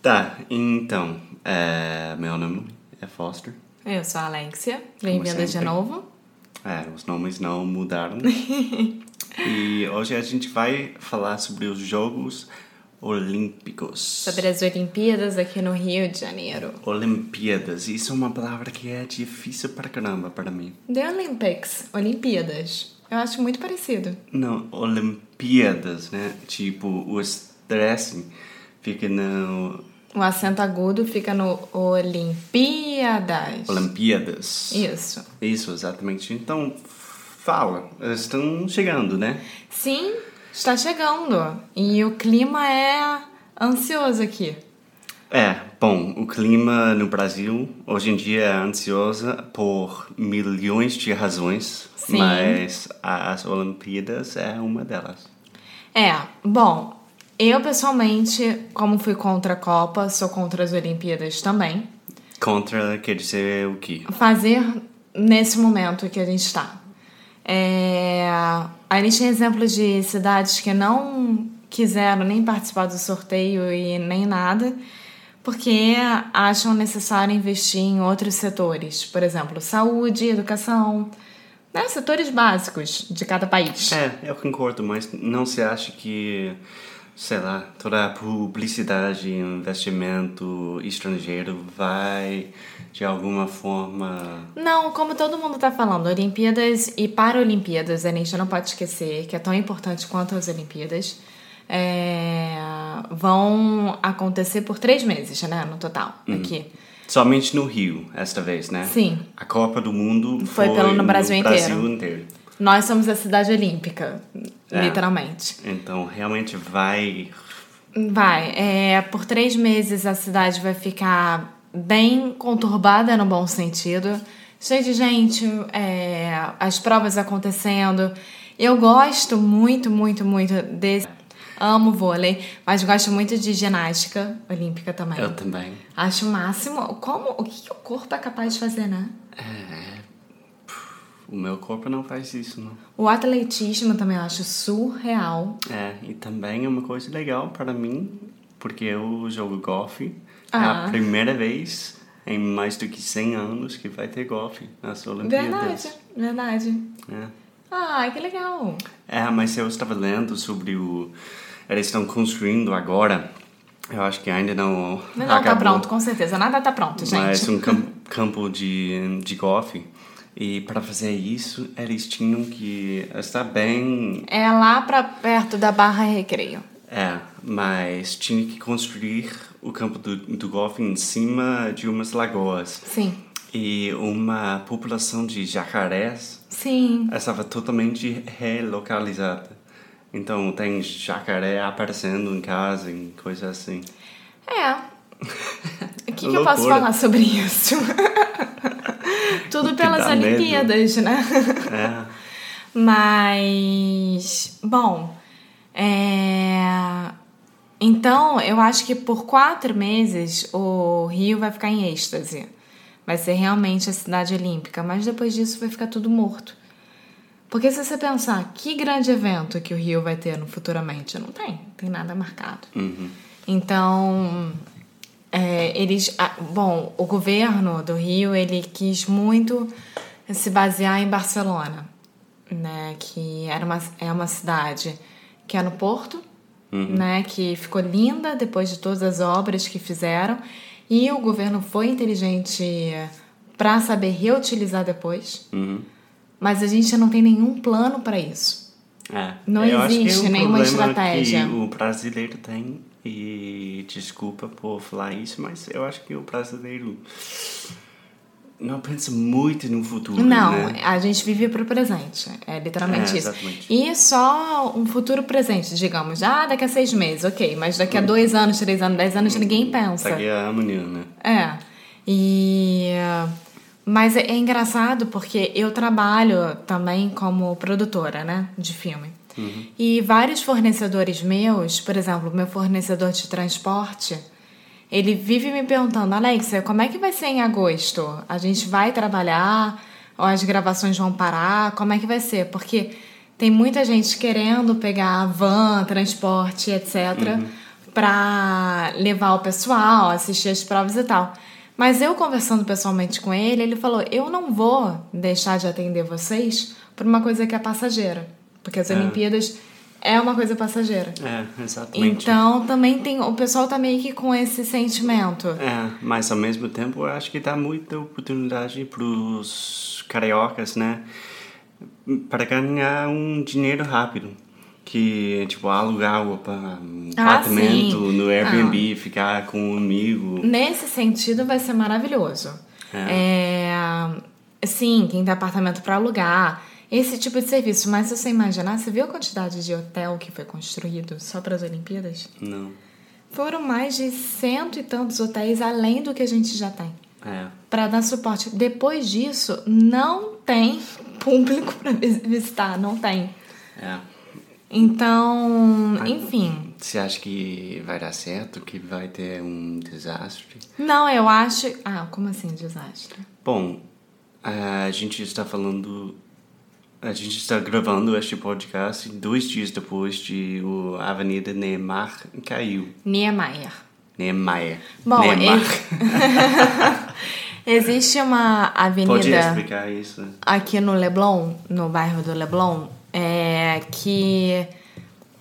Tá, então, é, meu nome é Foster. Eu sou a Alexia, bem-vinda de novo. É, os nomes não mudaram. e hoje a gente vai falar sobre os Jogos Olímpicos. Sobre as Olimpíadas aqui no Rio de Janeiro. Olimpíadas, isso é uma palavra que é difícil pra caramba para mim. The Olympics, Olimpíadas. Eu acho muito parecido. Não, Olimpíadas, né? Tipo, o estresse fica no O acento agudo fica no Olimpíadas. Olimpíadas. Isso. Isso, exatamente. Então, fala, eles estão chegando, né? Sim, está chegando. E o clima é ansioso aqui. É, bom, o clima no Brasil hoje em dia é ansiosa por milhões de razões, Sim. mas as Olimpíadas é uma delas. É, bom, eu pessoalmente, como fui contra a Copa, sou contra as Olimpíadas também. Contra quer dizer o quê? Fazer nesse momento que a gente está. É, a gente tem exemplos de cidades que não quiseram nem participar do sorteio e nem nada, porque acham necessário investir em outros setores, por exemplo, saúde, educação, né, setores básicos de cada país. É, eu concordo, mas não se acha que, sei lá, toda a publicidade e investimento estrangeiro vai de alguma forma Não, como todo mundo tá falando, Olimpíadas e Paralimpíadas, a gente não pode esquecer que é tão importante quanto as Olimpíadas. é, vão acontecer por três meses, né, no total, aqui. somente no Rio esta vez, né? Sim. A Copa do Mundo Foi foi, pelo- no Brasil inteiro. inteiro. Nós somos a cidade olímpica, É. literalmente. Então, realmente vai. Vai, é, por três meses a cidade vai ficar bem conturbada no bom sentido, cheio de gente, é, as provas acontecendo. Eu gosto muito, muito, muito desse. Amo vôlei, mas gosto muito de ginástica olímpica também. Eu também. Acho o máximo. Como, o que que o corpo é capaz de fazer, né? O meu corpo não faz isso, não. O atletismo também eu acho surreal. É, e também é uma coisa legal para mim, porque eu jogo golfe. É Ah. a primeira vez em mais do que 100 anos que vai ter golfe nas Olimpíadas. Verdade, verdade. É. Ah, que legal. É, mas eu estava lendo sobre o. Eles estão construindo agora. Eu acho que ainda não. Não, tá acabou, pronto, com certeza. Nada tá pronto, gente. Mas um cam- campo de, de golfe. E para fazer isso, eles tinham que estar bem. É lá pra perto da Barra Recreio. É, mas tinha que construir o campo do, do golfe em cima de umas lagoas. Sim. E uma população de jacarés Sim. estava totalmente relocalizada. Então tem jacaré aparecendo em casa, em coisa assim. É. O que, que eu posso falar sobre isso? Tudo pelas dá medo. Olimpíadas, né? É. Mas, bom, é... então eu acho que por quatro meses o Rio vai ficar em êxtase. Vai ser realmente a cidade olímpica, mas depois disso vai ficar tudo morto. Porque se você pensar, que grande evento que o Rio vai ter no futuramente? Não tem, não tem nada marcado. Então, é, eles, bom, o governo do Rio ele quis muito se basear em Barcelona, né, que era uma, é uma cidade que é no Porto, né, que ficou linda depois de todas as obras que fizeram e o governo foi inteligente para saber reutilizar depois, Uhum. mas a gente não tem nenhum plano para isso. É. Não existe é um nenhuma problema estratégia. O brasileiro tem, e desculpa por falar isso, mas eu acho que o brasileiro não pensa muito no futuro. Não, né? a gente vive pro presente. É literalmente É, isso. exatamente. E só um futuro presente, digamos. Ah, daqui a seis meses, ok. Mas daqui a dois anos, três anos, dez anos, ninguém pensa. Daqui a amanhã, né? É. E. Mas é, é engraçado porque eu trabalho também como produtora, né? De filme. E vários fornecedores meus, por exemplo, meu fornecedor de transporte, ele vive me perguntando, Alexia, como é que vai ser em agosto? A gente vai trabalhar? Ou as gravações vão parar? Como é que vai ser? Porque tem muita gente querendo pegar van, transporte, etc., pra levar o pessoal, assistir as provas e tal. Mas eu conversando pessoalmente com ele, ele falou: eu não vou deixar de atender vocês por uma coisa que é passageira. Porque as Olimpíadas é uma coisa passageira. É, exatamente. Então também tem. O pessoal tá meio que com esse sentimento. É, mas ao mesmo tempo eu acho que dá muita oportunidade pros cariocas, né? Para ganhar um dinheiro rápido. Que, tipo, alugar um Ah, apartamento sim. no Airbnb, ficar com um amigo. Nesse sentido, vai ser maravilhoso. É. Sim, quem tem apartamento para alugar. Esse tipo de serviço. Mas se você imaginar, você viu a quantidade de hotel que foi construído só para as Olimpíadas? Não. Foram mais de cento e tantos hotéis além do que a gente já tem. É. Para dar suporte. Depois disso, não tem público para visitar, não tem. É. Então, enfim. Você acha que vai dar certo? Que vai ter um desastre? Não, eu acho. Ah, como assim desastre? Bom, a gente está falando. A gente está gravando este podcast dois dias depois de o a Avenida Neymar caiu. Niemeyer. Neymar. Bom, Neymar. Existe uma Pode avenida explicar isso? aqui no Leblon, no bairro do Leblon, é, que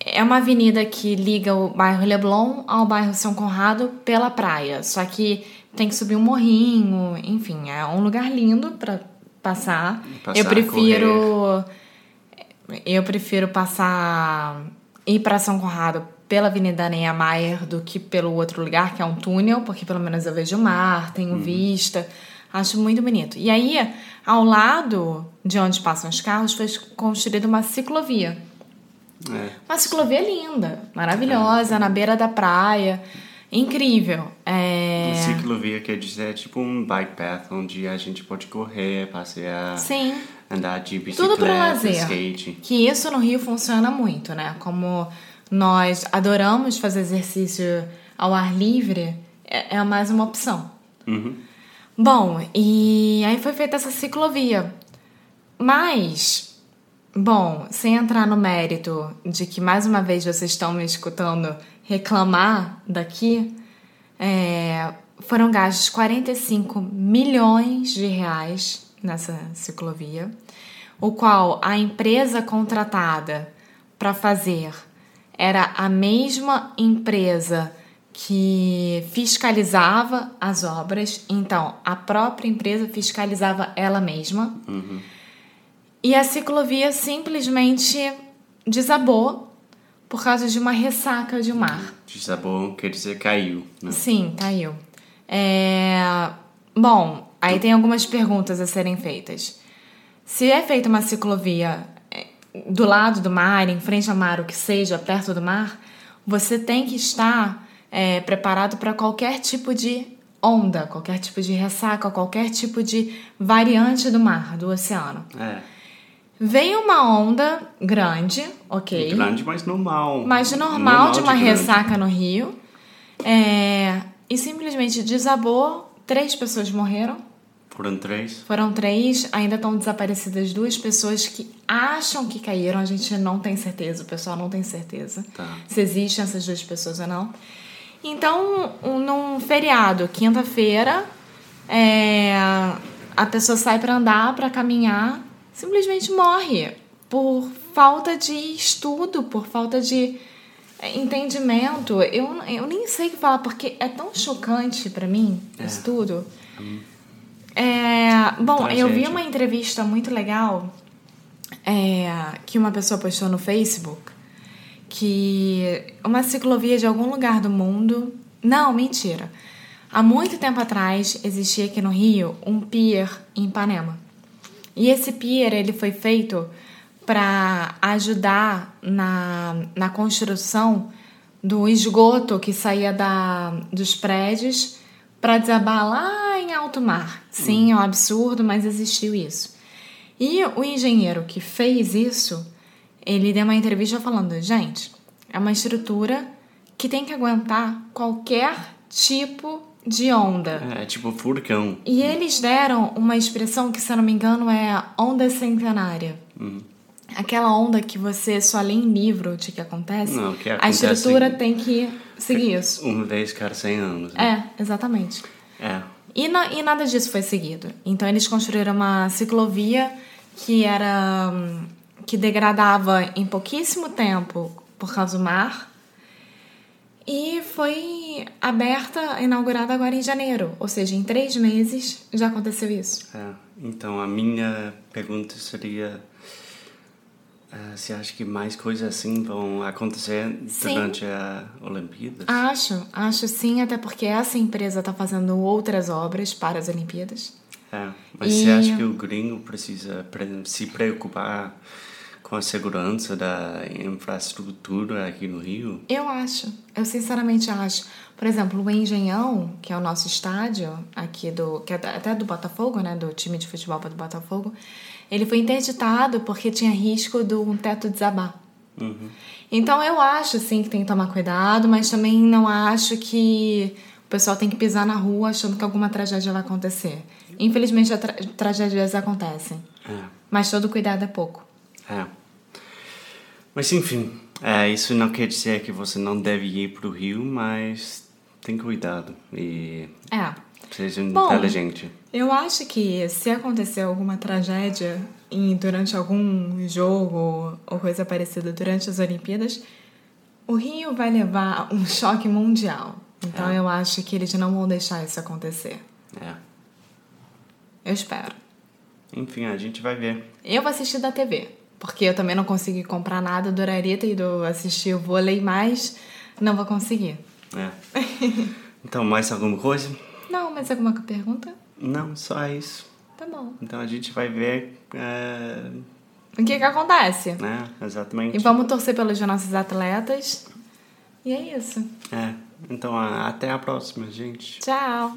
é uma avenida que liga o bairro Leblon ao bairro São Conrado pela praia. Só que tem que subir um morrinho, enfim, é um lugar lindo para passar. Passar, eu prefiro eu prefiro passar ir para São Conrado pela Avenida Niemeyer do que pelo outro lugar, que é um túnel, porque pelo menos eu vejo o mar, tenho vista. Acho muito bonito. E aí, ao lado de onde passam os carros, foi construída uma ciclovia. É. Uma ciclovia linda, maravilhosa, na beira da praia. Incrível. É... Ciclovia quer dizer tipo um bike path onde a gente pode correr, passear, Sim. andar de bicicleta, Tudo pro lazer. skate. Que isso no Rio funciona muito, né? Como nós adoramos fazer exercício ao ar livre, é, é mais uma opção. Uhum. Bom, e aí foi feita essa ciclovia. Mas, bom, sem entrar no mérito de que mais uma vez vocês estão me escutando reclamar daqui, é, foram gastos 45 milhões de reais nessa ciclovia, o qual a empresa contratada para fazer era a mesma empresa que fiscalizava as obras, então a própria empresa fiscalizava ela mesma. E a ciclovia simplesmente desabou por causa de uma ressaca de mar. Desabou quer dizer caiu, né? Sim, caiu. É... Bom, aí tem algumas perguntas a serem feitas. Se é feita uma ciclovia é, do lado do mar, em frente ao mar, o que seja, perto do mar, você tem que estar é, preparado para qualquer tipo de onda, qualquer tipo de ressaca, qualquer tipo de variante do mar, do oceano. É. Veio uma onda grande, ok. Grande, mas normal. Mas normal, de uma grande. ressaca no Rio. É, e simplesmente desabou, três pessoas morreram. Foram três. Foram três, ainda estão desaparecidas duas pessoas que acham que caíram. A gente não tem certeza, o pessoal não tem certeza Tá. se existem essas duas pessoas ou não. Então, um- num feriado, quinta-feira, é, a pessoa sai para andar, para caminhar, simplesmente morre por falta de estudo, por falta de é, entendimento. Eu, eu nem sei o que falar, porque é tão chocante para mim É. isso tudo. É, bom, eu vi uma entrevista muito legal é, que uma pessoa postou no Facebook que uma ciclovia de algum lugar do mundo. Não, mentira. Há muito tempo atrás existia aqui no Rio um pier em Ipanema. E esse pier ele foi feito para ajudar na, na construção do esgoto que saía da, dos prédios para desabar lá em alto mar. Sim, é um absurdo, mas existiu isso. E o engenheiro que fez isso, ele deu uma entrevista falando: gente, é uma estrutura que tem que aguentar qualquer tipo de onda. É, tipo furacão. E eles deram uma expressão que, se eu não me engano, é onda centenária. Aquela onda que você só lê em livro de que acontece. Não, que a acontece- estrutura tem que seguir isso. Uma vez cada 100 anos. né? É, exatamente. É. E, na- e nada disso foi seguido. Então eles construíram uma ciclovia que era hum, que degradava em pouquíssimo tempo por causa do mar. E foi aberta, inaugurada agora em janeiro. Ou seja, em três meses já aconteceu isso. É, então a minha pergunta seria eh, se acha que mais coisas assim vão acontecer Sim. durante a Olimpíadas? Acho, acho sim, até porque essa empresa está fazendo outras obras para as Olimpíadas. É, mas E- você acha que o gringo precisa pre- se preocupar com a segurança da infraestrutura aqui no Rio? Eu acho, eu sinceramente acho. Por exemplo, o Engenhão, que é o nosso estádio aqui do, que é até do Botafogo, né, do time de futebol do Botafogo, ele foi interditado porque tinha risco do um teto desabar. Então eu acho sim que tem que tomar cuidado, mas também não acho que o pessoal tem que pisar na rua achando que alguma tragédia vai acontecer. Infelizmente, tra tragédias acontecem, É, mas todo cuidado é pouco. É. Mas enfim, é, isso não quer dizer que você não deve ir para o Rio, mas tem cuidado e É. seja Bom, inteligente. Eu acho que se acontecer alguma tragédia em, durante algum jogo ou coisa parecida durante as Olimpíadas, o Rio vai levar um choque mundial. Então eu acho que eles não vão deixar isso acontecer. É. Eu espero. Enfim, a gente vai ver. Eu vou assistir da TV, porque eu também não consegui comprar nada, adoraria ter ido assistir o vôlei, mas não vou conseguir. É. Então, mais alguma coisa? Não, mas alguma pergunta? Não, só isso. Tá bom. Então a gente vai ver, é, O que que acontece? né? Exatamente. E vamos torcer pelos nossos atletas. E é isso. É. Então, até a próxima, gente. Tchau.